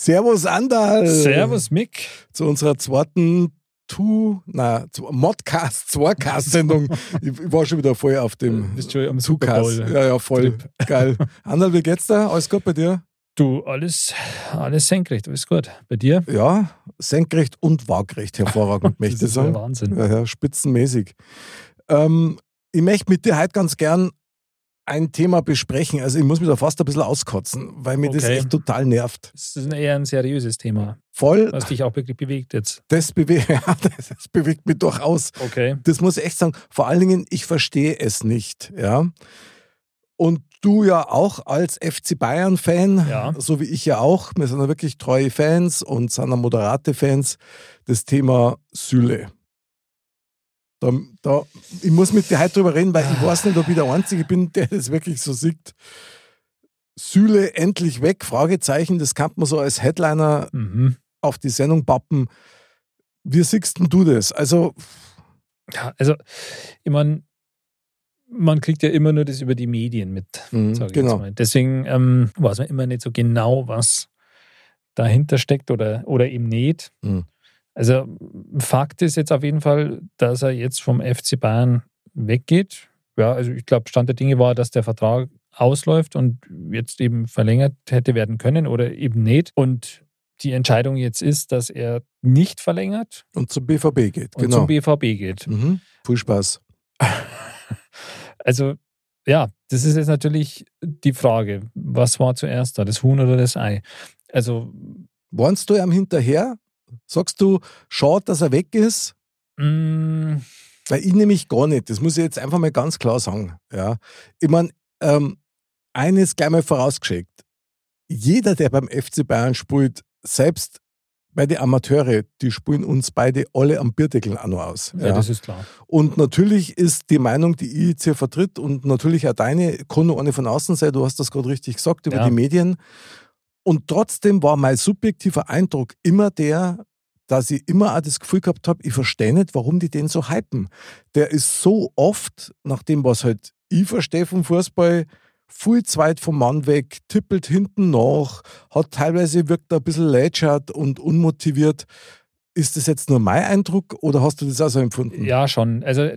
Servus Andal. Servus Mick. Zu unserer zweiten Tu, na, Modcast, Zweicast-Sendung. ich, ich, war schon wieder voll auf dem am Zugcast. Ja, ja, voll. Trip. Geil. Andal, wie geht's da? Alles gut bei dir? Du, alles, alles senkrecht, alles gut. Bei dir? Ja, senkrecht und waagrecht, hervorragend, möchte ich sagen. Wahnsinn. Ja, ja, spitzenmäßig. Ähm, ich möchte mit dir heute ganz gern ein Thema besprechen. Also ich muss mich da fast ein bisschen auskotzen, weil mir okay. das echt total nervt. Das ist eher ein seriöses Thema. Voll. Was dich auch wirklich bewegt jetzt. Das, bewe ja, das bewegt mich durchaus. Okay. Das muss ich echt sagen. Vor allen Dingen, ich verstehe es nicht. Ja. Und du ja auch als FC Bayern-Fan, ja. so wie ich ja auch. Wir sind ja wirklich treue Fans und sind ja moderate Fans. Das Thema Süle. Da, da, ich muss mit dir heute drüber reden, weil ich weiß nicht, ob ich der Einzige bin, der das wirklich so sieht. Süle endlich weg? Fragezeichen. Das kann man so als Headliner mhm. auf die Sendung pappen. Wie siehst du das? Also. Ja, also, ich meine, man kriegt ja immer nur das über die Medien mit. Mhm, genau. Deswegen ähm, weiß man immer nicht so genau, was dahinter steckt oder, oder eben nicht. Mhm. Also Fakt ist jetzt auf jeden Fall, dass er jetzt vom FC Bayern weggeht. Ja, also ich glaube, Stand der Dinge war, dass der Vertrag ausläuft und jetzt eben verlängert hätte werden können oder eben nicht. Und die Entscheidung jetzt ist, dass er nicht verlängert. Und zum BVB geht, und genau. zum BVB geht. Mhm. Viel Spaß. Also, ja, das ist jetzt natürlich die Frage. Was war zuerst da, das Huhn oder das Ei? Also. Warnst du ihm hinterher? Sagst du, schade, dass er weg ist? Mm. Weil ich nämlich gar nicht. Das muss ich jetzt einfach mal ganz klar sagen. Ja. Ich meine, ähm, eines gleich mal vorausgeschickt. Jeder, der beim FC Bayern spielt, selbst bei den Amateure, die spielen uns beide alle am Bierdeckel auch noch aus. Ja, ja, das ist klar. Und natürlich ist die Meinung, die ich jetzt hier vertritt und natürlich auch deine, kann nur eine von außen sein, du hast das gerade richtig gesagt über Ja. die Medien. Und trotzdem war mein subjektiver Eindruck immer der, dass ich immer auch das Gefühl gehabt habe, ich verstehe nicht, warum die den so hypen. Der ist so oft, nach dem, was halt ich verstehe vom Fußball, viel zu weit vom Mann weg, tippelt hinten nach, hat teilweise wirkt er ein bisschen lätschert und unmotiviert. Ist das jetzt nur mein Eindruck oder hast du das auch so empfunden? Ja, schon. Also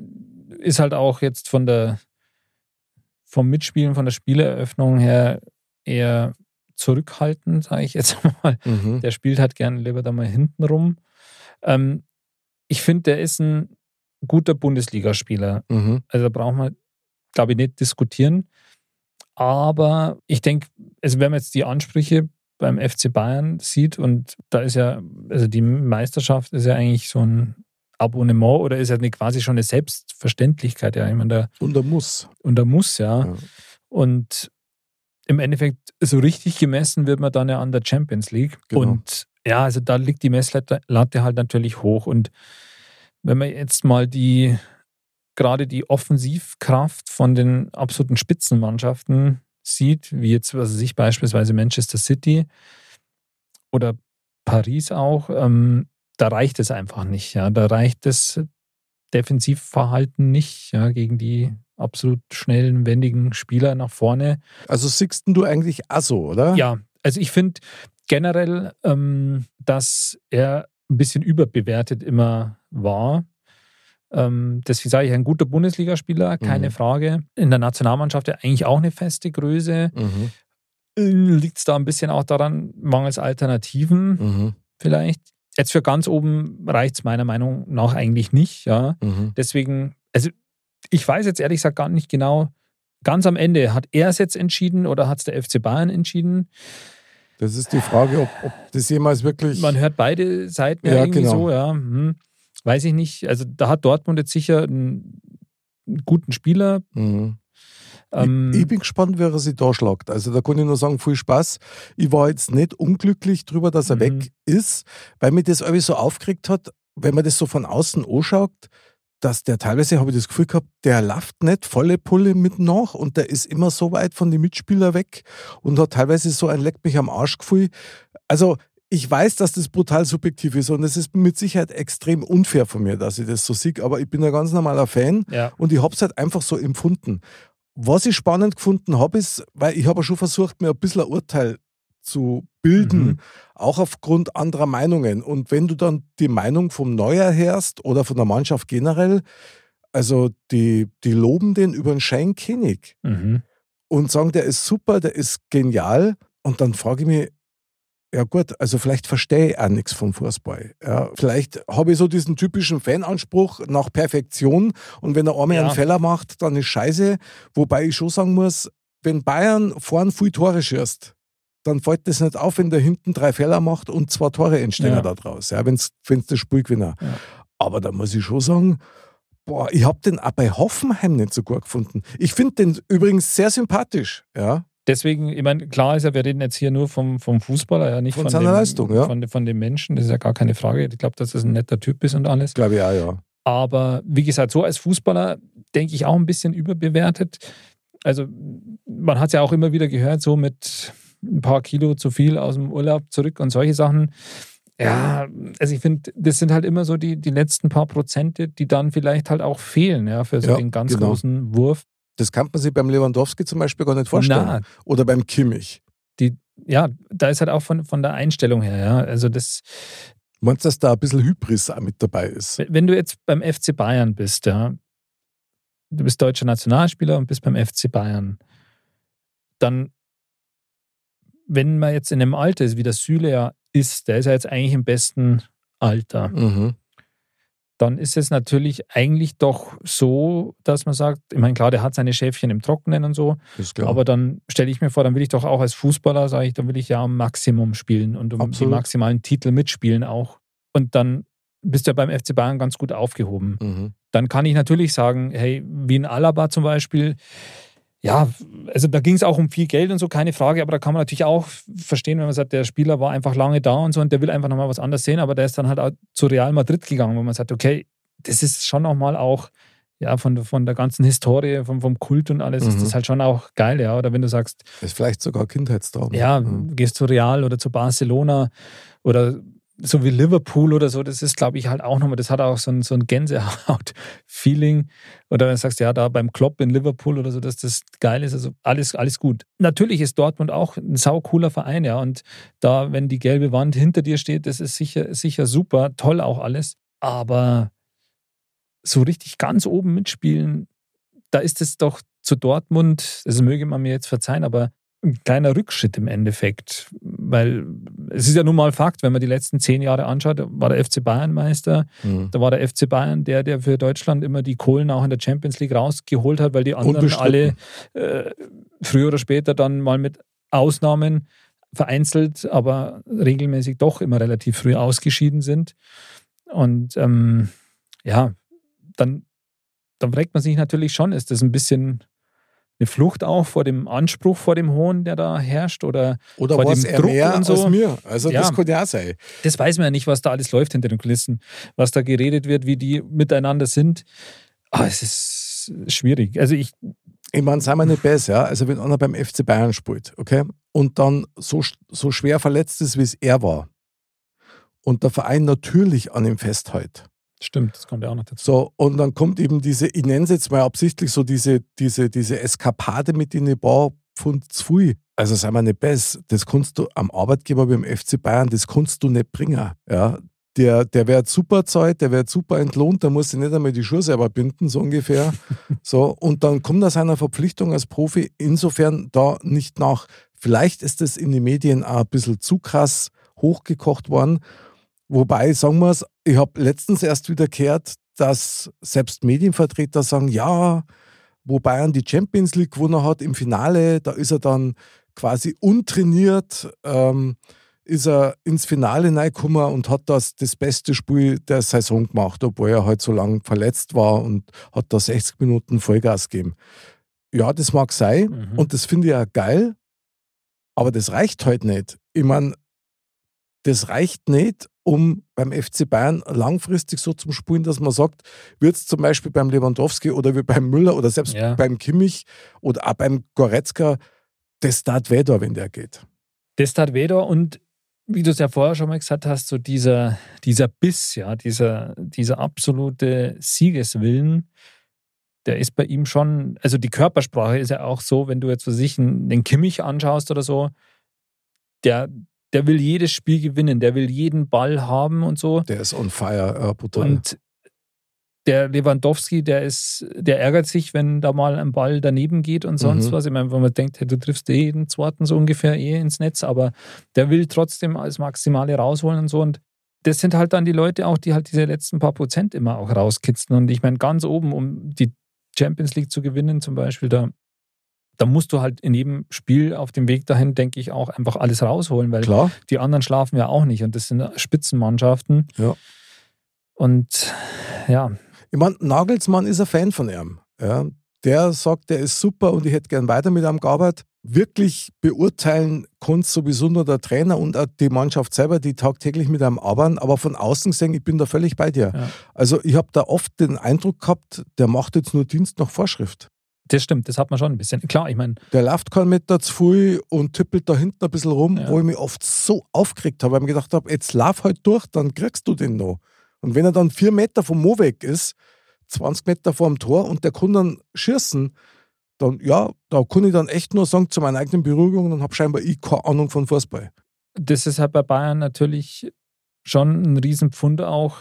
ist halt auch jetzt von der vom Mitspielen, von der Spieleröffnung her eher zurückhaltend, sage ich jetzt mal. Mhm. Der spielt halt gerne lieber da mal hinten rum. Ähm, ich finde, der ist ein guter Bundesligaspieler. Mhm. Also da braucht man, glaube ich, nicht diskutieren. Aber ich denke, also wenn man jetzt die Ansprüche beim FC Bayern sieht und da ist ja, also die Meisterschaft ist ja eigentlich so ein Abonnement oder ist ja eine, quasi schon eine Selbstverständlichkeit, ja. Ich meine, da, Und er muss. und da muss ja. Ja. Und im Endeffekt, so richtig gemessen wird man dann ja an der Champions League. Genau. Und ja, also da liegt die Messlatte Latte halt natürlich hoch. Und wenn man jetzt mal die, gerade die Offensivkraft von den absoluten Spitzenmannschaften sieht, wie jetzt, was weiß ich, beispielsweise Manchester City oder Paris auch, ähm, da reicht es einfach nicht. Ja, da reicht das Defensivverhalten nicht ja, gegen die absolut schnellen, wendigen Spieler nach vorne. Also siehst du eigentlich auch so, oder? Ja, also ich finde generell, ähm, dass er ein bisschen überbewertet immer war. Ähm, deswegen sage ich, ein guter Bundesligaspieler, keine Mhm. Frage. In der Nationalmannschaft ja eigentlich auch eine feste Größe. Mhm. Liegt es da ein bisschen auch daran, mangels Alternativen Mhm. vielleicht? Jetzt für ganz oben reicht es meiner Meinung nach eigentlich nicht. Ja. Mhm. Deswegen, also ich weiß jetzt ehrlich gesagt gar nicht genau, ganz am Ende, hat er es jetzt entschieden oder hat es der FC Bayern entschieden? Das ist die Frage, ob, ob das jemals wirklich. Man hört beide Seiten ja, irgendwie genau. so, ja. Hm. Weiß ich nicht. Also da hat Dortmund jetzt sicher einen, einen guten Spieler. Mhm. Ähm, ich, ich bin gespannt, wer er sich da schlagt. Also da kann ich nur sagen, viel Spaß. Ich war jetzt nicht unglücklich drüber, dass er Mhm. weg ist, weil mir das irgendwie so aufgeregt hat, wenn man das so von außen anschaut, dass der teilweise, habe ich das Gefühl gehabt, der läuft nicht volle Pulle mit nach und der ist immer so weit von den Mitspielern weg und hat teilweise so ein Leck mich am Arsch Gefühl. Also ich weiß, dass das brutal subjektiv ist und es ist mit Sicherheit extrem unfair von mir, dass ich das so sehe, aber ich bin ein ganz normaler Fan ja. und ich habe es halt einfach so empfunden. Was ich spannend gefunden habe, ist, weil ich habe schon versucht, mir ein bisschen ein Urteil zu bilden, mhm. auch aufgrund anderer Meinungen. Und wenn du dann die Meinung vom Neuer hörst oder von der Mannschaft generell, also die, die loben den über den Shane Kinnig mhm. und sagen, der ist super, der ist genial. Und dann frage ich mich, ja gut, also vielleicht verstehe ich auch nichts vom Fußball. Ja, vielleicht habe ich so diesen typischen Fananspruch nach Perfektion und wenn er einmal ja. einen Fehler macht, dann ist scheiße. Wobei ich schon sagen muss, wenn Bayern vorn viel Tore schießt, dann fällt das nicht auf, wenn der hinten drei Fehler macht und zwei Tore entstehen ja. da draus, ja, wenn es das Spiel gewinnt. Ja. Aber da muss ich schon sagen, boah, ich habe den auch bei Hoffenheim nicht so gut gefunden. Ich finde den übrigens sehr sympathisch, ja. Deswegen, ich meine, klar ist ja, wir reden jetzt hier nur vom, vom Fußballer, ja nicht von, von seiner dem, Leistung, ja. Von, von dem Menschen, das ist ja gar keine Frage. Ich glaube, dass das ein netter Typ ist und alles. Glaube ich auch, ja. Aber wie gesagt, so als Fußballer denke ich auch ein bisschen überbewertet. Also, man hat es ja auch immer wieder gehört, so mit ein paar Kilo zu viel aus dem Urlaub zurück und solche Sachen. Ja, also ich finde, das sind halt immer so die, die letzten paar Prozente, die dann vielleicht halt auch fehlen, ja, für so ja, den ganz genau. großen Wurf. Das kann man sich beim Lewandowski zum Beispiel gar nicht vorstellen. Na, Oder beim Kimmich. Die, ja, da ist halt auch von, von der Einstellung her, ja. Also das. Meinst du, dass da ein bisschen Hybris auch mit dabei ist? Wenn du jetzt beim FC Bayern bist, ja, du bist deutscher Nationalspieler und bist beim FC Bayern, dann, wenn man jetzt in einem Alter ist, wie der Süle ja ist, der ist ja jetzt eigentlich im besten Alter. Mhm dann ist es natürlich eigentlich doch so, dass man sagt, ich meine, klar, der hat seine Schäfchen im Trockenen und so, aber dann stelle ich mir vor, dann will ich doch auch als Fußballer, sage ich, dann will ich ja am Maximum spielen und um Absolut. die maximalen Titel mitspielen auch. Und dann bist du ja beim FC Bayern ganz gut aufgehoben. Mhm. Dann kann ich natürlich sagen, hey, wie in Alaba zum Beispiel, ja, also da ging es auch um viel Geld und so, keine Frage, aber da kann man natürlich auch verstehen, wenn man sagt, der Spieler war einfach lange da und so und der will einfach nochmal was anderes sehen, aber der ist dann halt auch zu Real Madrid gegangen, wo man sagt, okay, das ist schon nochmal auch, ja, von, von der ganzen Historie, vom, vom Kult und alles, mhm. ist das halt schon auch geil, ja. Oder wenn du sagst. Das ist vielleicht sogar Kindheitstraum. Ja, mhm. gehst zu Real oder zu Barcelona oder so wie Liverpool oder so, das ist, glaube ich, halt auch nochmal, das hat auch so ein, so ein Gänsehaut-Feeling. Oder wenn du sagst, ja, da beim Klopp in Liverpool oder so, dass das geil ist, also alles, alles gut. Natürlich ist Dortmund auch ein saucooler Verein, ja. Und da, wenn die gelbe Wand hinter dir steht, das ist sicher, sicher super, toll auch alles. Aber so richtig ganz oben mitspielen, da ist es doch zu Dortmund, das möge man mir jetzt verzeihen, aber ein kleiner Rückschritt im Endeffekt. Weil es ist ja nun mal Fakt, wenn man die letzten zehn Jahre anschaut, war der FC Bayern Meister. Mhm. Da war der FC Bayern der, der für Deutschland immer die Kohlen auch in der Champions League rausgeholt hat, weil die anderen alle äh, früher oder später dann mal mit Ausnahmen vereinzelt, aber regelmäßig doch immer relativ früh ausgeschieden sind. Und ähm, ja, dann, dann fragt man sich natürlich schon, ist das ein bisschen eine Flucht auch vor dem Anspruch, vor dem Hohn, der da herrscht oder, oder vor dem Druck mehr und so. als mir. Also ja, das könnte ja sein. Das weiß man ja nicht, was da alles läuft hinter den Kulissen, was da geredet wird, wie die miteinander sind. Aber es ist schwierig. Also ich ich meine, sei mal nicht besser, ja? Also wenn einer beim FC Bayern spielt, okay, und dann so, so schwer verletzt ist, wie es er war, und der Verein natürlich an ihm festhält, Stimmt, das kommt ja auch noch dazu. So, und dann kommt eben diese, ich nenne es jetzt mal absichtlich so diese, diese, diese Eskapade mit den paar Pfund zu viel. Also sei mal nicht besser, das kannst du am Arbeitgeber wie im FC Bayern, das kannst du nicht bringen. Ja, der, der wird super Zeit, der wird super entlohnt, der muss sich nicht einmal die Schuhe selber binden, so ungefähr. so, und dann kommt er seiner Verpflichtung als Profi insofern da nicht nach. Vielleicht ist das in den Medien auch ein bisschen zu krass hochgekocht worden. Wobei, sagen wir es, ich habe letztens erst wieder gehört, dass selbst Medienvertreter sagen, ja, wo Bayern die Champions League gewonnen hat im Finale, da ist er dann quasi untrainiert, ähm, ist er ins Finale reingekommen und hat das das beste Spiel der Saison gemacht, obwohl er halt so lange verletzt war und hat da 60 Minuten Vollgas gegeben. Ja, das mag sein mhm. und das finde ich auch geil, aber das reicht halt nicht. Ich meine, das reicht nicht, um beim FC Bayern langfristig so zu spielen, dass man sagt, wird es zum Beispiel beim Lewandowski oder wie beim Müller oder selbst ja. beim Kimmich oder auch beim Goretzka, das tat weh da, wenn der geht. Das tat weh da und wie du es ja vorher schon mal gesagt hast, so dieser, dieser Biss, ja, dieser, dieser absolute Siegeswillen, der ist bei ihm schon, also die Körpersprache ist ja auch so, wenn du jetzt für sich den Kimmich anschaust oder so, der, der will jedes Spiel gewinnen, der will jeden Ball haben und so. Der ist on fire, äh, brutal. Und der Lewandowski, der ist, der ärgert sich, wenn da mal ein Ball daneben geht und sonst Mhm. was. Ich meine, wenn man denkt, hey, du triffst eh jeden zweiten so ungefähr eh ins Netz, aber der will trotzdem als Maximale rausholen und so. Und das sind halt dann die Leute auch, die halt diese letzten paar Prozent immer auch rauskitzeln. Und ich meine, ganz oben, um die Champions League zu gewinnen, zum Beispiel, da, da musst du halt in jedem Spiel auf dem Weg dahin, denke ich, auch einfach alles rausholen, weil Klar, die anderen schlafen ja auch nicht. Und das sind Spitzenmannschaften. Ja. Und ja, ich meine, Nagelsmann ist ein Fan von ihm. Ja. Der sagt, der ist super und ich hätte gern weiter mit ihm gearbeitet. Wirklich beurteilen kann sowieso nur der Trainer und auch die Mannschaft selber, die tagtäglich mit einem arbeiten. Aber von außen gesehen, ich bin da völlig bei dir. Ja. Also ich habe da oft den Eindruck gehabt, der macht jetzt nur Dienst nach Vorschrift. Das stimmt, das hat man schon ein bisschen. Klar, ich meine, Der läuft keinen Meter zu viel und tippelt da hinten ein bisschen rum, Ja. wo ich mich oft so aufgeregt habe, weil ich mir gedacht habe, jetzt lauf halt durch, dann kriegst du den noch. Und wenn er dann vier Meter vom Mo weg ist, 20 Meter vor dem Tor und der kann dann schießen, dann ja, da kann ich dann echt nur sagen, zu meiner eigenen Beruhigung, dann habe scheinbar ich keine Ahnung von Fußball. das ist halt bei Bayern natürlich schon ein Riesenpfund auch,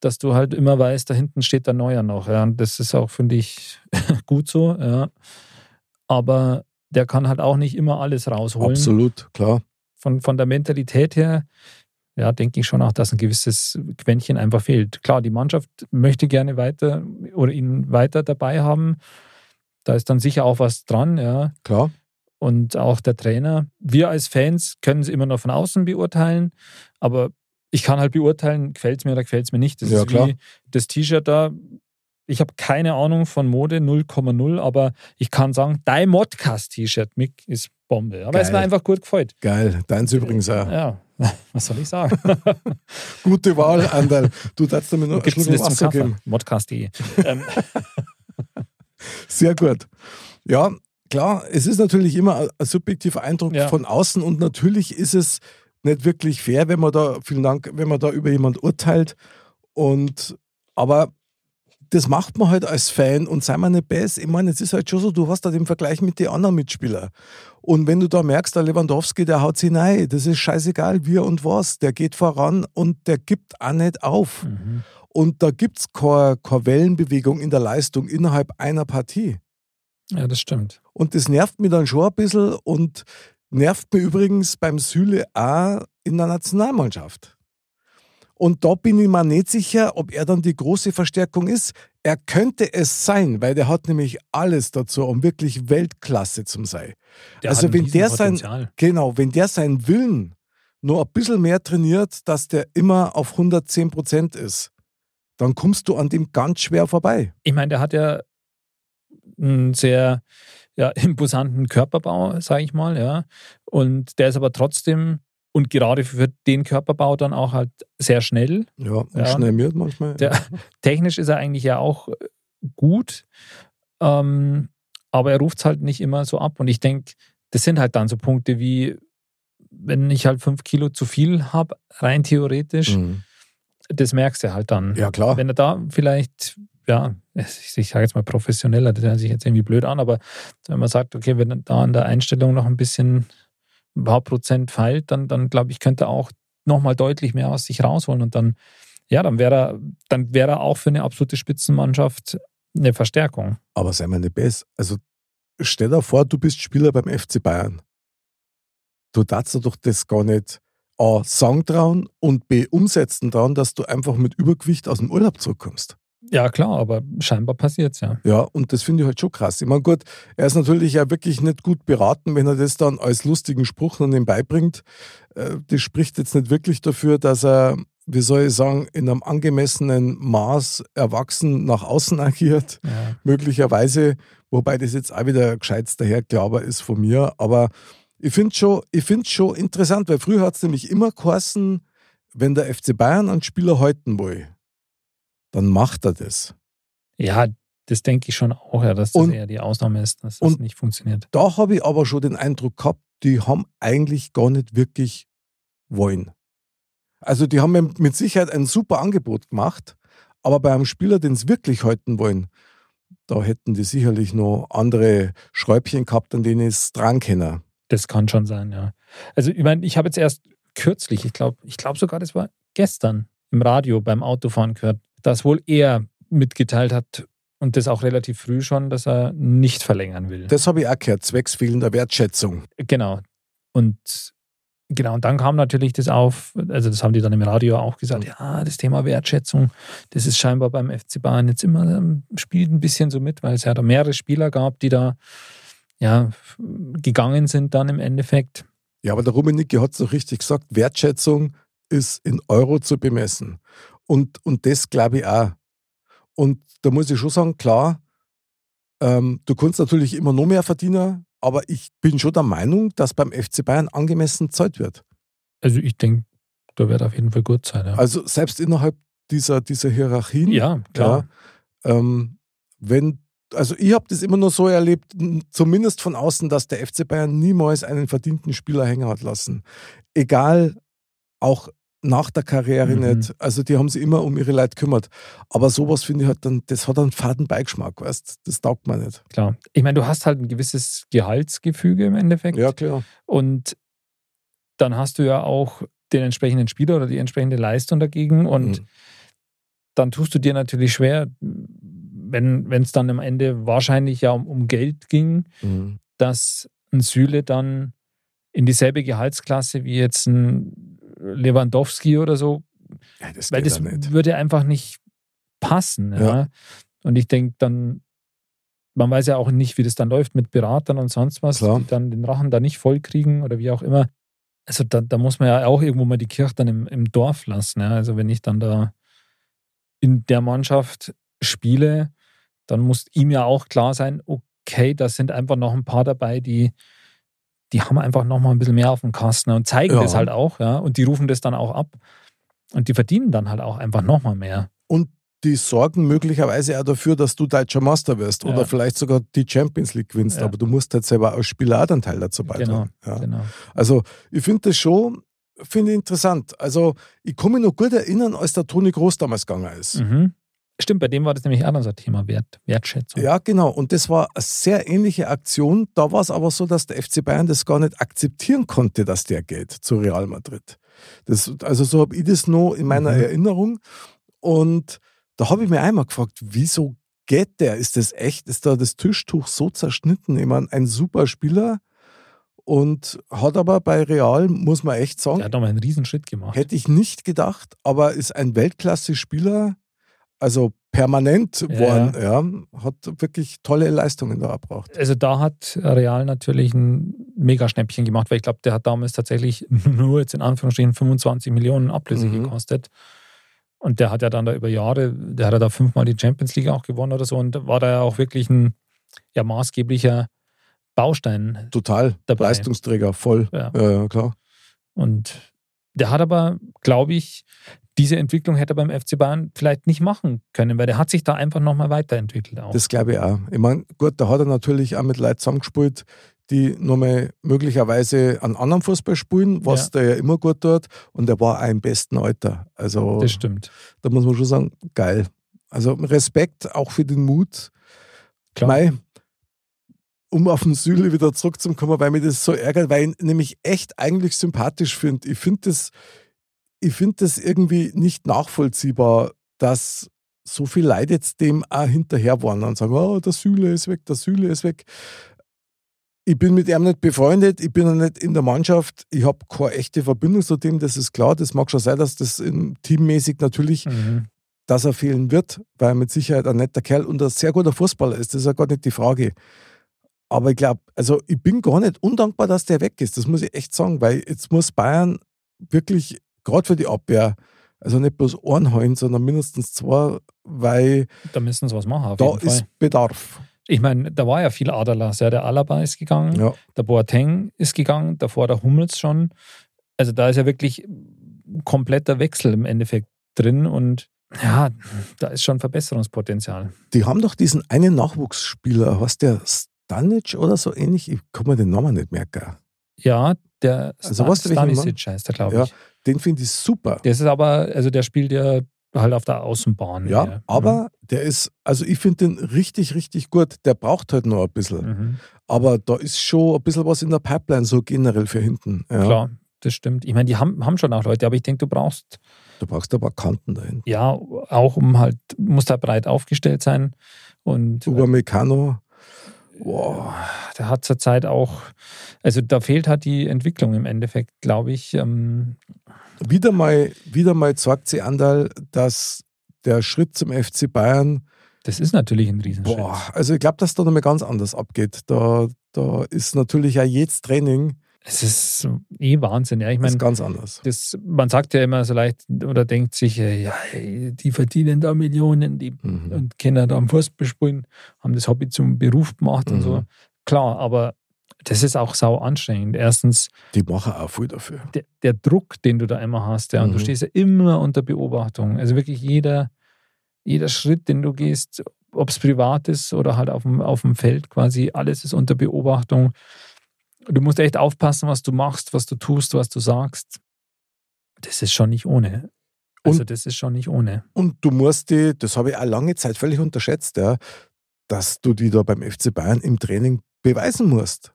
dass du halt immer weißt, da hinten steht der Neuer noch. Ja. Und das ist auch, finde ich, gut so. Ja. Aber der kann halt auch nicht immer alles rausholen. Absolut, klar. Von, von der Mentalität her, ja, denke ich schon auch, dass ein gewisses Quäntchen einfach fehlt. Klar, die Mannschaft möchte gerne weiter oder ihn weiter dabei haben. Da ist dann sicher auch was dran, ja. Klar. und auch der Trainer. Wir als Fans können es immer nur von außen beurteilen, aber ich kann halt beurteilen, gefällt es mir oder gefällt es mir nicht. Das Ja, ist klar. wie das T-Shirt da. Ich habe keine Ahnung von Mode, 0,0, aber ich kann sagen, dein Modcast-T-Shirt, Mick, ist Bombe. Aber es Geil. mir einfach gut gefällt. Geil. Deins übrigens auch. Ja, was soll ich sagen? Gute Wahl, Andal. Du darfst mir noch einen es Schluck Wasser geben. Modcast.de. ähm, Sehr gut. Ja, klar, es ist natürlich immer ein- ein subjektiver Eindruck Ja. von außen und natürlich ist es nicht wirklich fair, wenn man da, vielen Dank, wenn man da über jemand urteilt. Und aber das macht man halt als Fan und sei mal nicht besser. Ich meine, es ist halt schon so, du hast da den Vergleich mit den anderen Mitspielern. Und wenn du da merkst, der Lewandowski, der haut sich rein, das ist scheißegal, wie und was. Der geht voran und der gibt auch nicht auf. mhm. Und da gibt es keine, keine Wellenbewegung in der Leistung innerhalb einer Partie. ja, das stimmt. Und das nervt mich dann schon ein bisschen und nervt mich übrigens beim Süle auch in der Nationalmannschaft. Und da bin ich mir nicht sicher, ob er dann die große Verstärkung ist. Er könnte es sein, weil der hat nämlich alles dazu, um wirklich Weltklasse zu sein. Der Also wenn der sein- Riesenpotenzial. Genau, wenn der seinen Willen nur ein bisschen mehr trainiert, dass der immer auf 110 Prozent ist, dann kommst du an dem ganz schwer vorbei. ich meine, der hat ja einen sehr ja, imposanten Körperbau, sage ich mal, ja. Und der ist aber trotzdem und gerade für den Körperbau dann auch halt sehr schnell. Ja, und Ja. schnell wird manchmal. Der, technisch ist er eigentlich ja auch äh, gut, ähm, aber er ruft es halt nicht immer so ab. Und ich denke, das sind halt dann so Punkte wie, wenn ich halt fünf Kilo zu viel habe, rein theoretisch, Mhm. das merkst du halt dann. Ja, klar. Wenn er da vielleicht, ja, ich, sage jetzt mal professioneller, das hört sich jetzt irgendwie blöd an, aber wenn man sagt, okay, wenn da an der Einstellung noch ein bisschen ein paar Prozent feilt, dann, dann glaube ich, könnte er auch nochmal deutlich mehr aus sich rausholen und dann, ja, dann wäre er, dann wäre er auch für eine absolute Spitzenmannschaft eine Verstärkung. Aber sei mal nicht besser. Also stell dir vor, du bist Spieler beim FC Bayern. Du darfst dir doch das gar nicht A. sagen trauen und B. umsetzen trauen, dass du einfach mit Übergewicht aus dem Urlaub zurückkommst. Ja, klar, aber scheinbar passiert es ja. Ja, und das finde ich halt schon krass. Ich meine, gut, er ist natürlich ja wirklich nicht gut beraten, wenn er das dann als lustigen Spruch dann ihm beibringt. Äh, Das spricht jetzt nicht wirklich dafür, dass er, wie soll ich sagen, in einem angemessenen Maß erwachsen nach außen agiert. ja. möglicherweise, wobei das jetzt auch wieder gescheit daherglaber ist von mir, aber ich finde es schon, ich schon interessant, weil früher hat es nämlich immer geheißen, wenn der FC Bayern einen Spieler halten will, dann macht er das. Ja, das denke ich schon auch, ja, dass das Und- eher die Ausnahme ist, dass das nicht funktioniert. Da habe ich aber schon den Eindruck gehabt, die haben eigentlich gar nicht wirklich wollen. Also die haben mir mit Sicherheit ein super Angebot gemacht, aber bei einem Spieler, den sie wirklich halten wollen, da hätten die sicherlich noch andere Schräubchen gehabt, an denen es dran können. Das kann schon sein, ja. Also, ich meine, ich habe jetzt erst kürzlich, ich glaube, ich glaube sogar, das war gestern im Radio beim Autofahren gehört, dass wohl er mitgeteilt hat und das auch relativ früh schon, dass er nicht verlängern will. Das habe ich auch gehört, zwecks fehlender Wertschätzung. Genau. Und genau, und dann kam natürlich das auf, also das haben die dann im Radio auch gesagt, ja, das Thema Wertschätzung, das ist scheinbar beim FC Bayern jetzt immer, ähm, spielt ein bisschen so mit, weil es ja da mehrere Spieler gab, die da ja gegangen sind dann im Endeffekt. Ja, aber der Rummenigge hat es doch richtig gesagt, Wertschätzung ist in Euro zu bemessen. Und, und das glaube ich auch. Und da muss ich schon sagen, klar, ähm, du kannst natürlich immer noch mehr verdienen, aber ich bin schon der Meinung, dass beim FC Bayern angemessen Zeit wird. Also ich denke, da wird auf jeden Fall gut sein. Ja. Also selbst innerhalb dieser, dieser Hierarchien. Ja, klar. Ja, ähm, wenn, also ich habe das immer nur so erlebt, zumindest von außen, dass der FC Bayern niemals einen verdienten Spieler hängen hat lassen. Egal, auch nach der Karriere mhm. nicht. Also die haben sich immer um ihre Leute gekümmert. Aber sowas finde ich halt dann, das hat einen faden Beigeschmack, weißt Das taugt man nicht. Klar. Ich meine, du hast halt ein gewisses Gehaltsgefüge im Endeffekt. Ja, klar. Und dann hast du ja auch den entsprechenden Spieler oder die entsprechende Leistung dagegen. Und mhm. dann tust du dir natürlich schwer, wenn es dann am Ende wahrscheinlich ja um, um Geld ging, mhm. dass ein Süle dann in dieselbe Gehaltsklasse wie jetzt ein Lewandowski oder so. Ja, das weil das würde einfach nicht passen. Ja. ja. Und ich denke dann, man weiß ja auch nicht, wie das dann läuft mit Beratern und sonst was, Klar. die dann den Rachen da nicht voll kriegen oder wie auch immer. Also da, da muss man ja auch irgendwo mal die Kirche dann im, im Dorf lassen. Ja. Also wenn ich dann da in der Mannschaft spiele, dann muss ihm ja auch klar sein, okay, da sind einfach noch ein paar dabei, die die haben einfach nochmal ein bisschen mehr auf dem Kasten und zeigen ja. das halt auch, ja. Und die rufen das dann auch ab. Und die verdienen dann halt auch einfach nochmal mehr. Und die sorgen möglicherweise auch dafür, dass du deutscher Master wirst ja. oder vielleicht sogar die Champions League gewinnst. Ja. Aber du musst halt selber als Spieler auch einen Teil dazu beitragen. Genau, ja. genau. Also ich finde das schon finde ich interessant. Also ich kann mich noch gut erinnern, als der Toni Groß damals gegangen ist. Mhm. Stimmt, bei dem war das nämlich auch unser Thema Wert, Wertschätzung. Ja, genau. Und das war eine sehr ähnliche Aktion. Da war es aber so, dass der FC Bayern das gar nicht akzeptieren konnte, dass der geht zu Real Madrid. Das, also so habe ich das noch in meiner mhm. Erinnerung. Und da habe ich mir einmal gefragt, wieso geht der? Ist das echt? Ist da das Tischtuch so zerschnitten? Ich meine, ein super Spieler und hat aber bei Real, muss man echt sagen, der hat nochmal einen Riesenschritt gemacht. Hätte ich nicht gedacht, aber ist ein Weltklasse-Spieler also permanent ja. waren, ja, hat wirklich tolle Leistungen da erbracht. Also da hat Real natürlich ein Mega-Schnäppchen gemacht, weil ich glaube, der hat damals tatsächlich nur jetzt in Anführungsstrichen 25 Millionen Ablöse mhm. gekostet. Und der hat ja dann da über Jahre, der hat ja da fünfmal die Champions League auch gewonnen oder so und war da ja auch wirklich ein ja, maßgeblicher Baustein. Total. Dabei. Leistungsträger, voll. Ja. ja, klar. Und der hat aber, glaube ich, diese Entwicklung hätte er beim FC Bayern vielleicht nicht machen können, weil der hat sich da einfach nochmal weiterentwickelt. Auch. Das glaube ich auch. Ich meine, gut, da hat er natürlich auch mit Leuten zusammengespielt, die nochmal möglicherweise an anderen Fußball spielen, was ja. der ja immer gut tut. Und er war auch im besten Alter. Also, das stimmt. Da muss man schon sagen, geil. Also Respekt auch für den Mut. Klar. Mei, um auf den Süle wieder zurückzukommen, weil mir das so ärgert, weil ich nämlich echt eigentlich sympathisch finde. Ich finde das ich finde das irgendwie nicht nachvollziehbar, dass so viel Leute jetzt dem auch hinterher waren und sagen, oh, der Süle ist weg, der Süle ist weg. Ich bin mit ihm nicht befreundet, ich bin nicht in der Mannschaft, ich habe keine echte Verbindung zu dem, das ist klar. Das mag schon sein, dass das teammäßig natürlich, mhm. dass er fehlen wird, weil er mit Sicherheit ein netter Kerl und ein sehr guter Fußballer ist, das ist ja gar nicht die Frage. Aber ich glaube, also ich bin gar nicht undankbar, dass der weg ist, das muss ich echt sagen, weil jetzt muss Bayern wirklich gerade für die Abwehr, also nicht bloß einen sondern mindestens zwei, weil da müssen sie was machen. da ist Fall. Bedarf. Ich meine, da war ja viel Aderlass. Ja, der Alaba ist gegangen, ja. der Boateng ist gegangen, davor der Hummels schon. Also da ist ja wirklich kompletter Wechsel im Endeffekt drin und ja, da ist schon Verbesserungspotenzial. Die haben doch diesen einen Nachwuchsspieler, was der Stanic oder so ähnlich, ich kann mir den Namen nicht merken. Ja, der also Stan Stanisic heißt der, glaube ich. Ja, den finde ich super. Das ist aber, also der spielt ja halt auf der Außenbahn. Ja, ja. aber mhm. der ist, also ich finde den richtig, richtig gut. Der braucht halt noch ein bisschen. Mhm. Aber da ist schon ein bisschen was in der Pipeline, so generell für hinten. Ja. Klar, das stimmt. Ich meine, die haben, haben schon auch Leute, aber ich denke, du brauchst. Du brauchst aber Kanten dahin. Ja, auch um halt, muss da breit aufgestellt sein. Und. Über Meccano. Boah, der hat zurzeit auch, also da fehlt halt die Entwicklung im Endeffekt, glaube ich. Ähm, wieder mal, wieder mal zeigt sie Andal, dass der Schritt zum FC Bayern. Das ist natürlich ein Riesenschritt. Boah, also ich glaube, dass da nochmal ganz anders abgeht. Da, da ist natürlich ja jedes Training. Es ist eh Wahnsinn, ja. Ich meine, ganz anders. Das, man sagt ja immer so leicht oder denkt sich, ja, die verdienen da Millionen die, mhm. und Kinder da am Fußball spielen, haben das Hobby zum Beruf gemacht mhm. und so. Mhm. Klar, aber das ist auch sau anstrengend. Erstens. Die machen auch viel dafür. Der, der Druck, den du da immer hast, ja, und du mhm. stehst ja immer unter Beobachtung. Also wirklich jeder, jeder Schritt, den du gehst, ob es privat ist oder halt auf dem, auf dem Feld quasi, alles ist unter Beobachtung. Du musst echt aufpassen, was du machst, was du tust, was du sagst. Das ist schon nicht ohne. Also, und, das ist schon nicht ohne. Und du musst die, das habe ich auch lange Zeit völlig unterschätzt, ja, dass du die da beim FC Bayern im Training beweisen musst.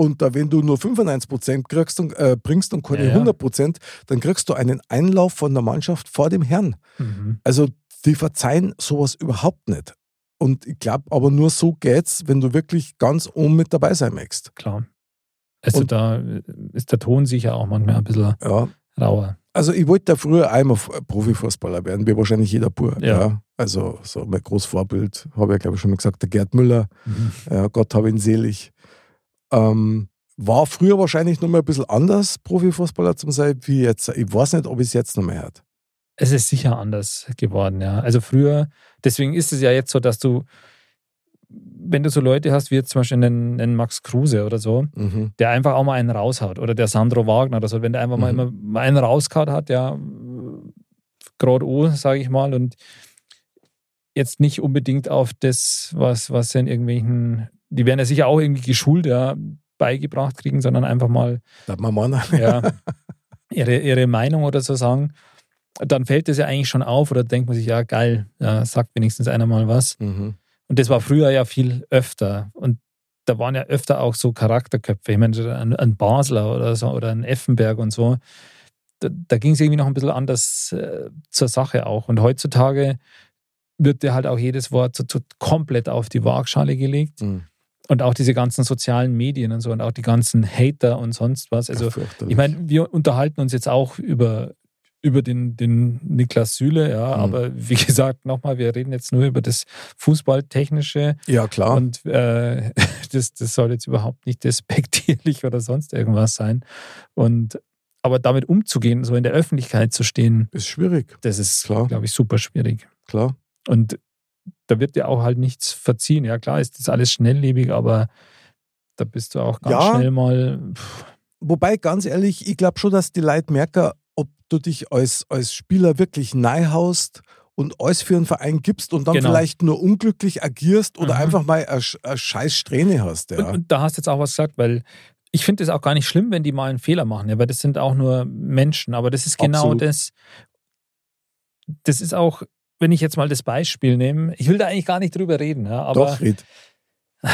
Und da, wenn du nur 95% kriegst und, äh, bringst und keine ja, ja. 100%, dann kriegst du einen Einlauf von der Mannschaft vor dem Herrn. Mhm. Also die verzeihen sowas überhaupt nicht. Und ich glaube, aber nur so geht's, wenn du wirklich ganz oben mit dabei sein möchtest. Klar. Also und, da ist der Ton sicher auch manchmal ein bisschen ja. rauer. Also ich wollte da früher einmal Profifußballer werden, wie wahrscheinlich jeder Pur. Ja. ja. Also so mein Großvorbild, habe ich glaube ich schon mal gesagt, der Gerd Müller. Mhm. Ja, Gott habe ihn selig. Ähm, war früher wahrscheinlich noch mal ein bisschen anders, Profifußballer zu sein, wie jetzt. Ich weiß nicht, ob es jetzt noch mehr hat. Es ist sicher anders geworden, ja. Also früher, deswegen ist es ja jetzt so, dass du, wenn du so Leute hast, wie jetzt zum Beispiel einen, einen Max Kruse oder so, mhm. der einfach auch mal einen raushaut, oder der Sandro Wagner oder so, wenn der einfach mhm. mal, mal einen rausgehaut hat, ja, gerade O, sage ich mal, und jetzt nicht unbedingt auf das, was, was in irgendwelchen, die werden ja sicher auch irgendwie geschult, ja, beigebracht kriegen, sondern einfach mal, mal ja, ihre, ihre Meinung oder so sagen dann fällt das ja eigentlich schon auf oder denkt man sich, ja geil, ja, sagt wenigstens einer mal was. Mhm. Und das war früher ja viel öfter. Und da waren ja öfter auch so Charakterköpfe. Ich meine, ein, ein Basler oder so oder ein Effenberg und so. Da, da ging es irgendwie noch ein bisschen anders äh, zur Sache auch. Und heutzutage wird dir halt auch jedes Wort so, so komplett auf die Waagschale gelegt. Mhm. Und auch diese ganzen sozialen Medien und so und auch die ganzen Hater und sonst was. Also, ich meine, wir unterhalten uns jetzt auch über, über den, den Niklas Süle, ja, mhm. aber wie gesagt, nochmal, wir reden jetzt nur über das Fußballtechnische. Ja, klar. Und äh, das, das soll jetzt überhaupt nicht despektierlich oder sonst irgendwas sein. Und aber damit umzugehen, so in der Öffentlichkeit zu stehen, ist schwierig. Das ist, glaube ich, super schwierig. Klar. Und da wird dir auch halt nichts verziehen. Ja, klar, ist das alles schnelllebig, aber da bist du auch ganz ja, schnell mal. Pff. Wobei, ganz ehrlich, ich glaube schon, dass die Leute merken, ob du dich als, als Spieler wirklich haust und alles für einen Verein gibst und dann genau. vielleicht nur unglücklich agierst oder mhm. einfach mal eine, eine scheiß Strähne hast. Ja. Und, und, da hast du jetzt auch was gesagt, weil ich finde es auch gar nicht schlimm, wenn die mal einen Fehler machen, ja, weil das sind auch nur Menschen. Aber das ist genau Absolut. das. Das ist auch, wenn ich jetzt mal das Beispiel nehme, ich will da eigentlich gar nicht drüber reden, ja, aber. Doch, red.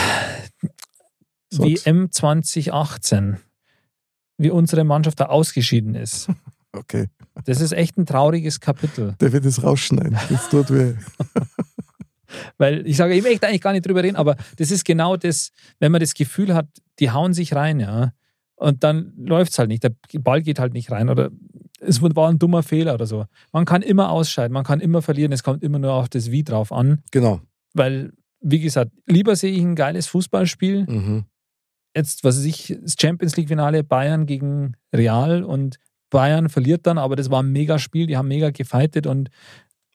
WM 2018 wie unsere Mannschaft da ausgeschieden ist. Okay. Das ist echt ein trauriges Kapitel. Der wird es rausschneiden. Das tut weh. Weil ich sage, ich möchte eigentlich gar nicht drüber reden, aber das ist genau das, wenn man das Gefühl hat, die hauen sich rein, ja. Und dann läuft es halt nicht. Der Ball geht halt nicht rein oder es war ein dummer Fehler oder so. Man kann immer ausscheiden, man kann immer verlieren, es kommt immer nur auf das Wie drauf an. Genau. Weil, wie gesagt, lieber sehe ich ein geiles Fußballspiel, mhm jetzt, was weiß ich, das Champions League-Finale Bayern gegen Real und Bayern verliert dann, aber das war ein mega Spiel, die haben mega gefightet und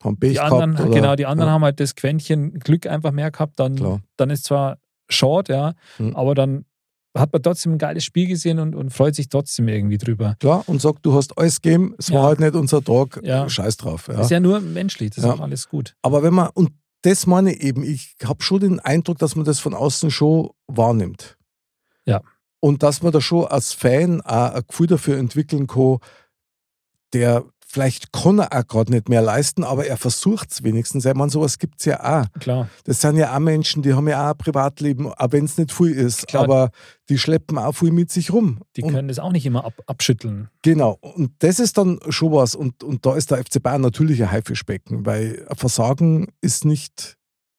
haben die anderen, gehabt, genau, die anderen ja. haben halt das Quäntchen Glück einfach mehr gehabt. Dann, dann ist zwar short, ja, mhm. aber dann hat man trotzdem ein geiles Spiel gesehen und, und freut sich trotzdem irgendwie drüber. Klar, und sagt, du hast alles gegeben, es ja. war halt nicht unser Tag, ja. scheiß drauf. Ja. Das ist ja nur menschlich, das ist auch alles gut. Aber wenn man, und das meine ich eben, ich habe schon den Eindruck, dass man das von außen schon wahrnimmt. Ja. Und dass man da schon als Fan auch ein Gefühl dafür entwickeln kann, der vielleicht kann er auch gerade nicht mehr leisten, aber er versucht es wenigstens. Ich meine, sowas gibt es ja auch. Klar. Das sind ja auch Menschen, die haben ja auch ein Privatleben, auch wenn es nicht viel ist. Klar. Aber die schleppen auch viel mit sich rum. Die Und- können das auch nicht immer ab, abschütteln. Genau, und das ist dann schon was. Und, und da ist der FC Bayern natürlich ein Haifischbecken, weil Versagen ist nicht,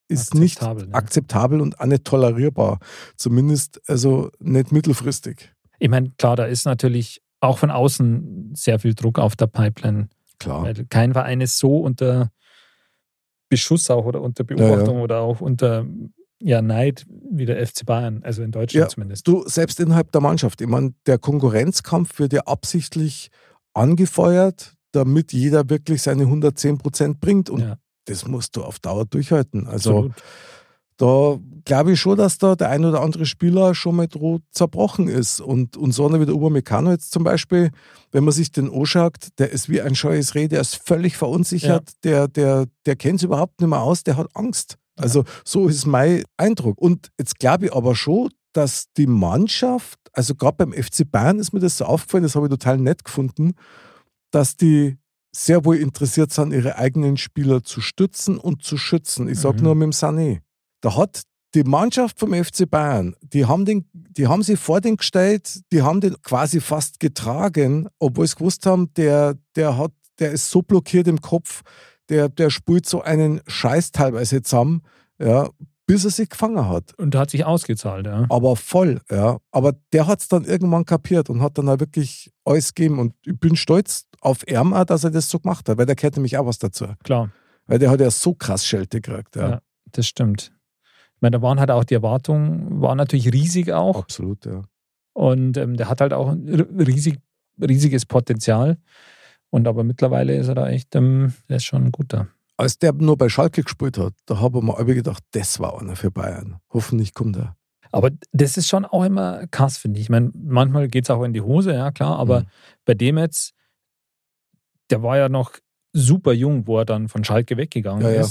ist nicht Akzeptabel, ne? akzeptabel und auch nicht tolerierbar. Zumindest also nicht mittelfristig. Ich meine, klar, da ist natürlich auch von außen sehr viel Druck auf der Pipeline. Klar. Weil kein Verein ist so unter Beschuss auch oder unter Beobachtung oder auch unter ja, Neid wie der FC Bayern, also in Deutschland Ja. zumindest. Du, selbst innerhalb der Mannschaft, ich meine, der Konkurrenzkampf wird ja absichtlich angefeuert, damit jeder wirklich seine 110 Prozent bringt. Und Ja. das musst du auf Dauer durchhalten. Also Absolut. Da glaube ich schon, dass da der ein oder andere Spieler schon mal droh zerbrochen ist. Und, und so einer wie der Upamecano jetzt zum Beispiel, wenn man sich den anschaut, der ist wie ein scheues Reh, der ist völlig verunsichert, der, der, der kennt es überhaupt nicht mehr aus, der hat Angst. Also so ist mein Eindruck. Und jetzt glaube ich aber schon, dass die Mannschaft, also gerade beim FC Bayern ist mir das so aufgefallen, das habe ich total nett gefunden, dass die sehr wohl interessiert sind, ihre eigenen Spieler zu stützen und zu schützen. Ich sage Mhm. nur mit dem Sané. Da hat die Mannschaft vom FC Bayern, die haben, den, die haben sie vor den gestellt, die haben den quasi fast getragen, obwohl sie gewusst haben, der, der, hat, der ist so blockiert im Kopf, der, der spült so einen Scheiß teilweise zusammen, ja, bis er sich gefangen hat. Und hat sich ausgezahlt, ja. Aber voll, ja. Aber der hat es dann irgendwann kapiert und hat dann auch wirklich alles gegeben. Und ich bin stolz auf auch, dass er das so gemacht hat, weil der kennt nämlich auch was dazu. Klar, Weil der hat ja so krass Schelte gekriegt. Ja. Ja. das stimmt. Ich meine, da waren halt auch die Erwartungen, waren natürlich riesig auch. Absolut, ja. Und ähm, der hat halt auch riesig, riesiges Potenzial. Und aber mittlerweile ist er da echt, ähm, der ist schon ein guter. Als der nur bei Schalke gespielt hat, da habe ich mir alle gedacht, das war einer für Bayern. Hoffentlich kommt er. Aber das ist schon auch immer krass, finde ich. Ich meine, manchmal geht es auch in die Hose, ja klar, aber Mhm. bei dem jetzt, der war ja noch super jung, wo er dann von Schalke weggegangen Ja, ja.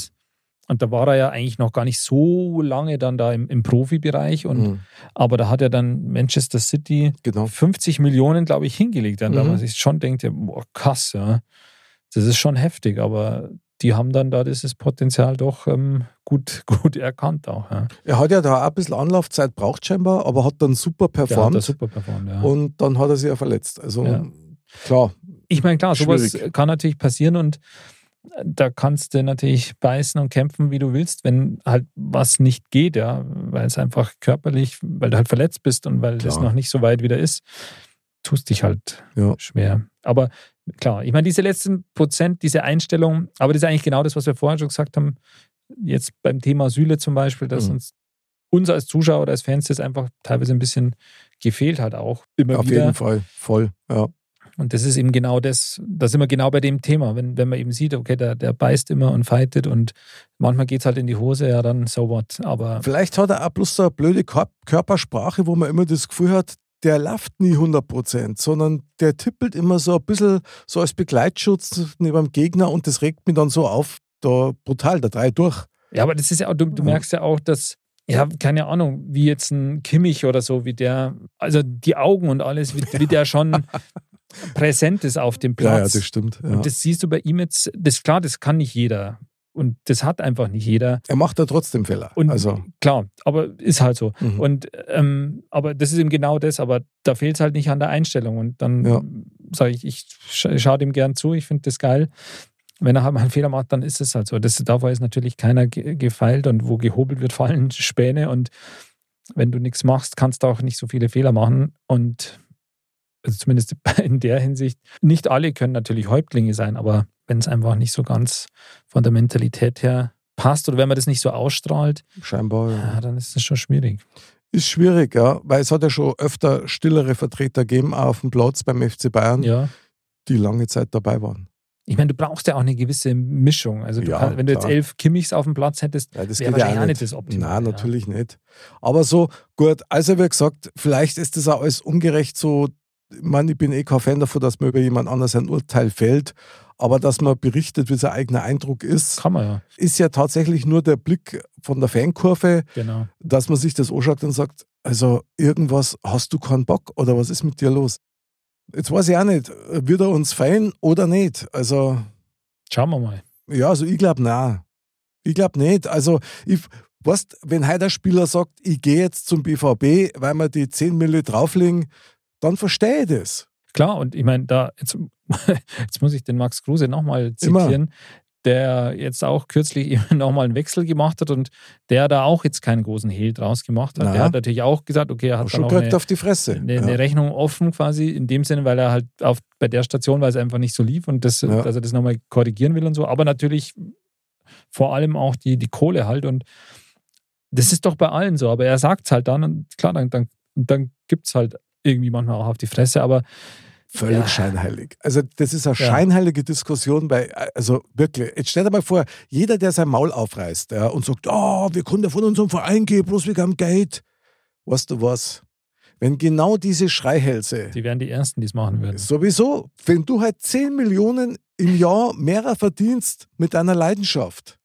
Und da war er ja eigentlich noch gar nicht so lange dann da im, im Profibereich. Und, Mhm. Aber da hat er dann Manchester City Genau. 50 Millionen, glaube ich, hingelegt. Dann, da Mhm. man sich schon denkt, ja, boah, krass, ja. Das ist schon heftig, aber die haben dann da dieses Potenzial doch ähm, gut, gut erkannt auch. Ja. Er hat ja da auch ein bisschen Anlaufzeit braucht scheinbar, aber hat dann super performt. da super performt, ja. Und dann hat er sich ja verletzt. Also Ja. klar, Ich meine, klar, sowas Schwierig. kann natürlich passieren und da kannst du natürlich beißen und kämpfen, wie du willst, wenn halt was nicht geht, ja, weil es einfach körperlich, weil du halt verletzt bist und weil das Klar. noch nicht so weit wieder ist, tust dich halt Ja. schwer. Aber klar, ich meine, diese letzten Prozent, diese Einstellung, aber das ist eigentlich genau das, was wir vorher schon gesagt haben, jetzt beim Thema Süle zum Beispiel, dass Mhm. uns uns als Zuschauer oder als Fans das einfach teilweise ein bisschen gefehlt hat auch. Immer auf wieder. jeden Fall. Voll. Ja. Und das ist eben genau das, da sind wir genau bei dem Thema. Wenn, wenn man eben sieht, okay, der, der beißt immer und fightet und manchmal geht es halt in die Hose, ja, dann so what. Aber Vielleicht hat er auch bloß so eine blöde Kör- Körpersprache, wo man immer das Gefühl hat, der läuft nie 100 Prozent, sondern der tippelt immer so ein bisschen so als Begleitschutz neben dem Gegner und das regt mich dann so auf, da brutal, da drei durch. ja, aber das ist ja auch, du, du Ja. merkst ja auch, dass, ja, keine Ahnung, wie jetzt ein Kimmich oder so, wie der, also die Augen und alles, wie, wie der schon präsent ist auf dem Ja, ja, Platz. das stimmt. Ja. Und das siehst du bei ihm jetzt, das klar, das kann nicht jeder. Und das hat einfach nicht jeder. er macht da trotzdem Fehler. Und also, klar, aber ist halt so. mhm. Und ähm, aber das ist eben genau das, aber da fehlt es halt nicht an der Einstellung. Und dann Ja. sage ich, ich scha schaue dem gern zu, ich finde das geil. Wenn er halt mal einen Fehler macht, dann ist es halt so. Das, davor ist natürlich keiner ge gefeilt und wo gehobelt wird, fallen Späne. Und wenn du nichts machst, kannst du auch nicht so viele Fehler machen. Und also zumindest in der Hinsicht, nicht alle können natürlich Häuptlinge sein, aber wenn es einfach nicht so ganz von der Mentalität her passt oder wenn man das nicht so ausstrahlt, scheinbar. Ja. ja, dann ist das schon schwierig. Ist schwierig, ja, weil es hat ja schon öfter stillere Vertreter gegeben, auf dem Platz beim FC Bayern, Ja. die lange Zeit dabei waren. Ich meine, du brauchst ja auch eine gewisse Mischung. Also, Ja, kann, wenn du jetzt klar. elf Kimmichs auf dem Platz hättest, Ja, das wäre geht ja wahrscheinlich auch nicht. das Optimum. Nein, natürlich nicht. Aber so, gut, also wie gesagt, vielleicht ist das auch alles ungerecht so. Ich meine, ich bin eh kein Fan davon, dass man über jemand anders ein Urteil fällt. Aber dass man berichtet, wie sein eigener Eindruck ist, Kann man ja, ist ja tatsächlich nur der Blick von der Fankurve, genau. dass man sich das anschaut und sagt, also irgendwas, hast du keinen Bock oder was ist mit dir los? Jetzt weiß ich auch nicht, wird er uns feiern oder nicht. Also. Schauen wir mal. Ja, also ich glaube, nein. Ich glaube nicht. Also, ich, weißt, wenn heute ein Spieler sagt, ich gehe jetzt zum BVB, weil wir die 10 Mille drauflegen, dann verstehe ich das. Klar, und ich meine, da, jetzt, jetzt muss ich den Max Kruse nochmal zitieren. Immer der jetzt auch kürzlich nochmal einen Wechsel gemacht hat und der da auch jetzt keinen großen Hehl draus gemacht hat. Na. Der hat natürlich auch gesagt, okay, er hat schon dann eine, auf die Fresse. Eine, ja. eine, Rechnung offen quasi in dem Sinne, weil er halt auf, bei der Station, weil es einfach nicht so lief und das, ja. dass er das nochmal korrigieren will und so. Aber natürlich vor allem auch die, die Kohle halt und das ist doch bei allen so, aber er sagt es halt dann und klar, dann, dann, dann gibt es halt irgendwie manchmal auch auf die Fresse, aber Völlig ja. scheinheilig. Also, das ist eine ja. scheinheilige Diskussion bei, also wirklich, jetzt stell dir mal vor, jeder, der sein Maul aufreißt ja, und sagt, oh, wir können von unserem Verein gehen, bloß wir haben Geld. Weißt du was? Wenn genau diese Schreihälse. Die wären die Ersten, die es machen würden. Sowieso. Wenn du halt 10 Millionen im Jahr mehr verdienst mit deiner Leidenschaft,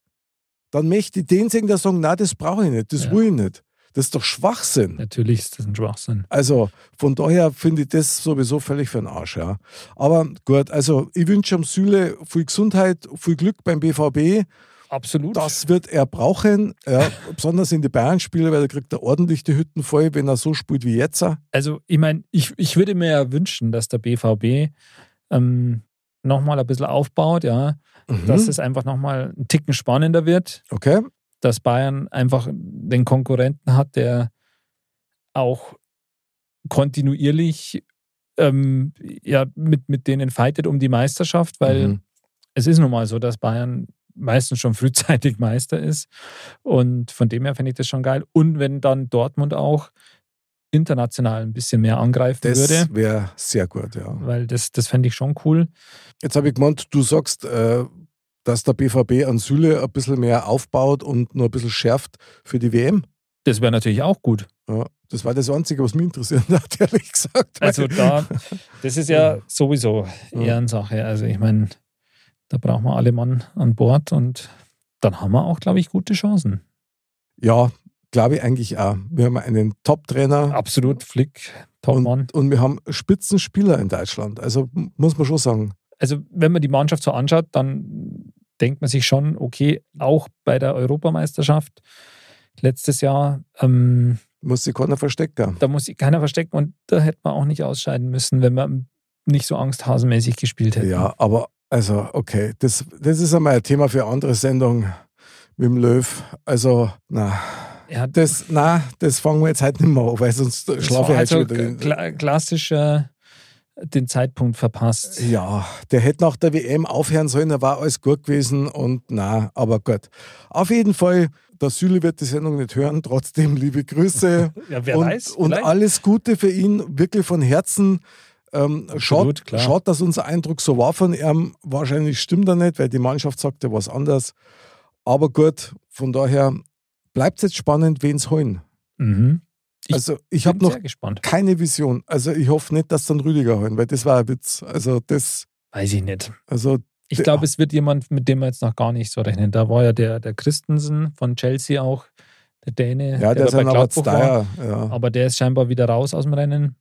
dann möchte ich den singen, der sagen, na, das brauche ich nicht, das ja. will ich nicht. Das ist doch Schwachsinn. Natürlich ist das ein Schwachsinn. Also von daher finde ich das sowieso völlig für den Arsch. Ja. Aber gut, also ich wünsche am Süle viel Gesundheit, viel Glück beim BVB. Absolut. Das wird er brauchen, ja, besonders in die Bayern-Spiele, weil er kriegt er ordentlich die Hütten voll, wenn er so spielt wie jetzt. Also ich meine, ich, ich würde mir ja wünschen, dass der BVB ähm, nochmal ein bisschen aufbaut, ja, mhm. dass es einfach nochmal einen Ticken spannender wird. Okay dass Bayern einfach den Konkurrenten hat, der auch kontinuierlich ähm, ja, mit, mit denen fightet um die Meisterschaft, weil mhm. es ist nun mal so, dass Bayern meistens schon frühzeitig Meister ist. Und von dem her finde ich das schon geil. Und wenn dann Dortmund auch international ein bisschen mehr angreifen das würde. Das wäre sehr gut, ja. Weil das, das fände ich schon cool. Jetzt habe ich gemeint, du sagst, äh, dass der BVB an Süle ein bisschen mehr aufbaut und nur ein bisschen schärft für die WM. Das wäre natürlich auch gut. Ja, das war das Einzige, was mich interessiert hat, ehrlich gesagt. Also da, das ist ja sowieso Ehrensache. Also ich meine, da brauchen wir alle Mann an Bord und dann haben wir auch, glaube ich, gute Chancen. Ja, glaube ich eigentlich auch. Wir haben einen Top-Trainer. Absolut, Flick, Top-Mann. Und, und wir haben Spitzenspieler in Deutschland. Also muss man schon sagen. Also wenn man die Mannschaft so anschaut, dann denkt man sich schon, okay, auch bei der Europameisterschaft letztes Jahr. Ähm, muss sich keiner verstecken. Da muss sich keiner verstecken und da hätte man auch nicht ausscheiden müssen, wenn man nicht so angsthasenmäßig gespielt hätte. Ja, aber also, okay, das, das ist einmal ein Thema für andere Sendung mit dem Löw. Also, na. Ja, das, na, das fangen wir jetzt halt nicht mehr an, weil sonst schlafe ich halt also wieder. Klassischer den Zeitpunkt verpasst. Ja, der hätte nach der WM aufhören sollen, da war alles gut gewesen und na, aber gut. Auf jeden Fall, der Süle wird die Sendung nicht hören, trotzdem liebe Grüße. ja, wer und, weiß. Und alles Gute für ihn, wirklich von Herzen. Ähm, schaut, schaut, dass unser Eindruck so war von ihm. Wahrscheinlich stimmt er nicht, weil die Mannschaft sagte was anderes. Aber gut, von daher bleibt es jetzt spannend, wen es holen. Mhm. Ich also ich habe noch gespannt. keine Vision. Also ich hoffe nicht, dass dann Rüdiger holen, weil das war ein Witz. Also das. Weiß ich nicht. Also ich glaube, es wird jemand, mit dem wir jetzt noch gar nicht so rechnen. Da war ja der, der Christensen von Chelsea auch, der Däne. Ja, der, der ist ein aber war, ja. Aber der ist scheinbar wieder raus aus dem Rennen.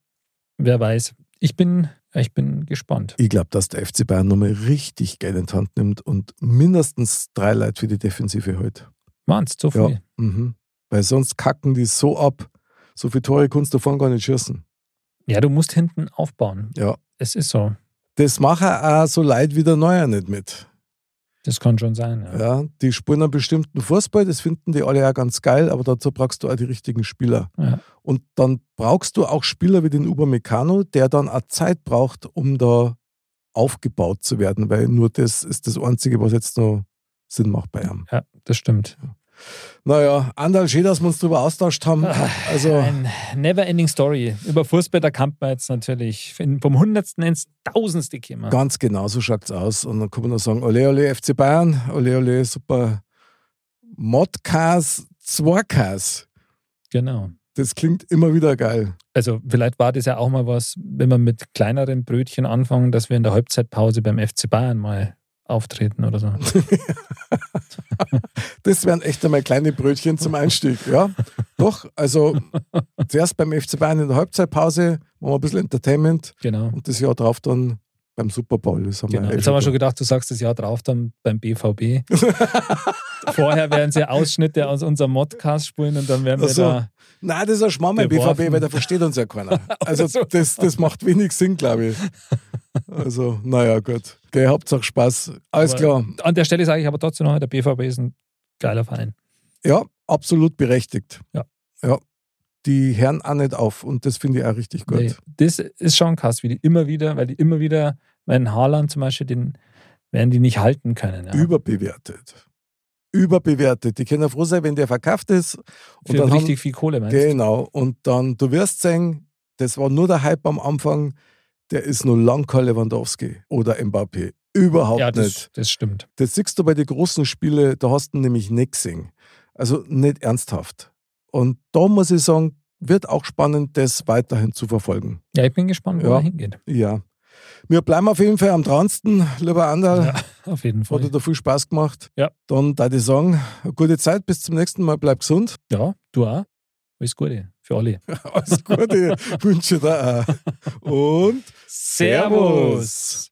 Wer weiß. Ich bin, ich bin gespannt. Ich glaube, dass der FC Bayern nochmal richtig Geld in die Hand nimmt und mindestens drei Leute für die Defensive heute. Meinst du, so viel? Ja, mhm. Weil sonst kacken die so ab so viele Tore kannst du davon gar nicht schießen. Ja, du musst hinten aufbauen. Ja. Es ist so. Das machen auch so Leute wie der Neuer nicht mit. Das kann schon sein, ja. ja. Die spielen einen bestimmten Fußball, das finden die alle ja ganz geil, aber dazu brauchst du auch die richtigen Spieler. Ja. Und dann brauchst du auch Spieler wie den Upamecano, der dann auch Zeit braucht, um da aufgebaut zu werden, weil nur das ist das Einzige, was jetzt noch Sinn macht bei ihm. Ja, das stimmt. Ja. Naja, anderl schön, dass wir uns darüber austauscht haben. Also, Ein never-ending Story. Über Fußball, da kann man jetzt natürlich vom Hundertsten ins Tausendste kommen. Ganz genau, so schaut es aus. Und dann kann man nur sagen, ole ole FC Bayern, ole ole super Modcast, Zwarkas. Genau. Das klingt immer wieder geil. Also vielleicht war das ja auch mal was, wenn wir mit kleineren Brötchen anfangen, dass wir in der Halbzeitpause beim FC Bayern mal auftreten oder so. das wären echt einmal kleine Brötchen zum Einstieg, ja. Doch, also zuerst beim FC Bayern in der Halbzeitpause machen wir ein bisschen Entertainment Genau. und das Jahr drauf dann beim Super Bowl. Das haben genau. wir Jetzt haben wir schon gedacht, du sagst das Jahr drauf dann beim BVB. Vorher werden sie Ausschnitte aus unserem Modcast spulen und dann werden wir Ach so. da. Nein, das ist ein Schmarrn beim. BVB, weil da versteht uns ja keiner. Also so. das, das macht wenig Sinn, glaube ich. Also, naja, gut. Okay, Hauptsache Spaß. Alles Aber- klar. An der Stelle sage ich aber trotzdem noch, der BVB ist ein geiler Verein. Ja, absolut berechtigt. Ja. Ja. Die hören auch nicht auf und das finde ich auch richtig gut. Nee, das ist schon krass, wie die immer wieder, weil die immer wieder, wenn Haaland zum Beispiel, den werden die nicht halten können. Ja. Überbewertet. Überbewertet. Die können froh sein, wenn der verkauft ist. Und Für dann richtig haben, viel Kohle, meinst du? Genau. Und dann, du wirst sehen, das war nur der Hype am Anfang, der ist nur lang kein Lewandowski oder Mbappé. Überhaupt Ja, nicht. das, das stimmt. Das siehst du bei den großen Spielen, da hast du nämlich nichts gesehen. Also nicht ernsthaft. Und da muss ich sagen, wird auch spannend, das weiterhin zu verfolgen. Ja, ich bin gespannt, wo Ja. er hingeht. Ja. Wir bleiben auf jeden Fall am dransten, lieber Anderl. Ja, auf jeden Fall. Hat dir da viel Spaß gemacht. Ja. Dann da ich sagen, gute Zeit, bis zum nächsten Mal, bleib gesund. Ja, du auch. Alles Gute für alle. Alles Gute, wünsche dir auch. Und Servus.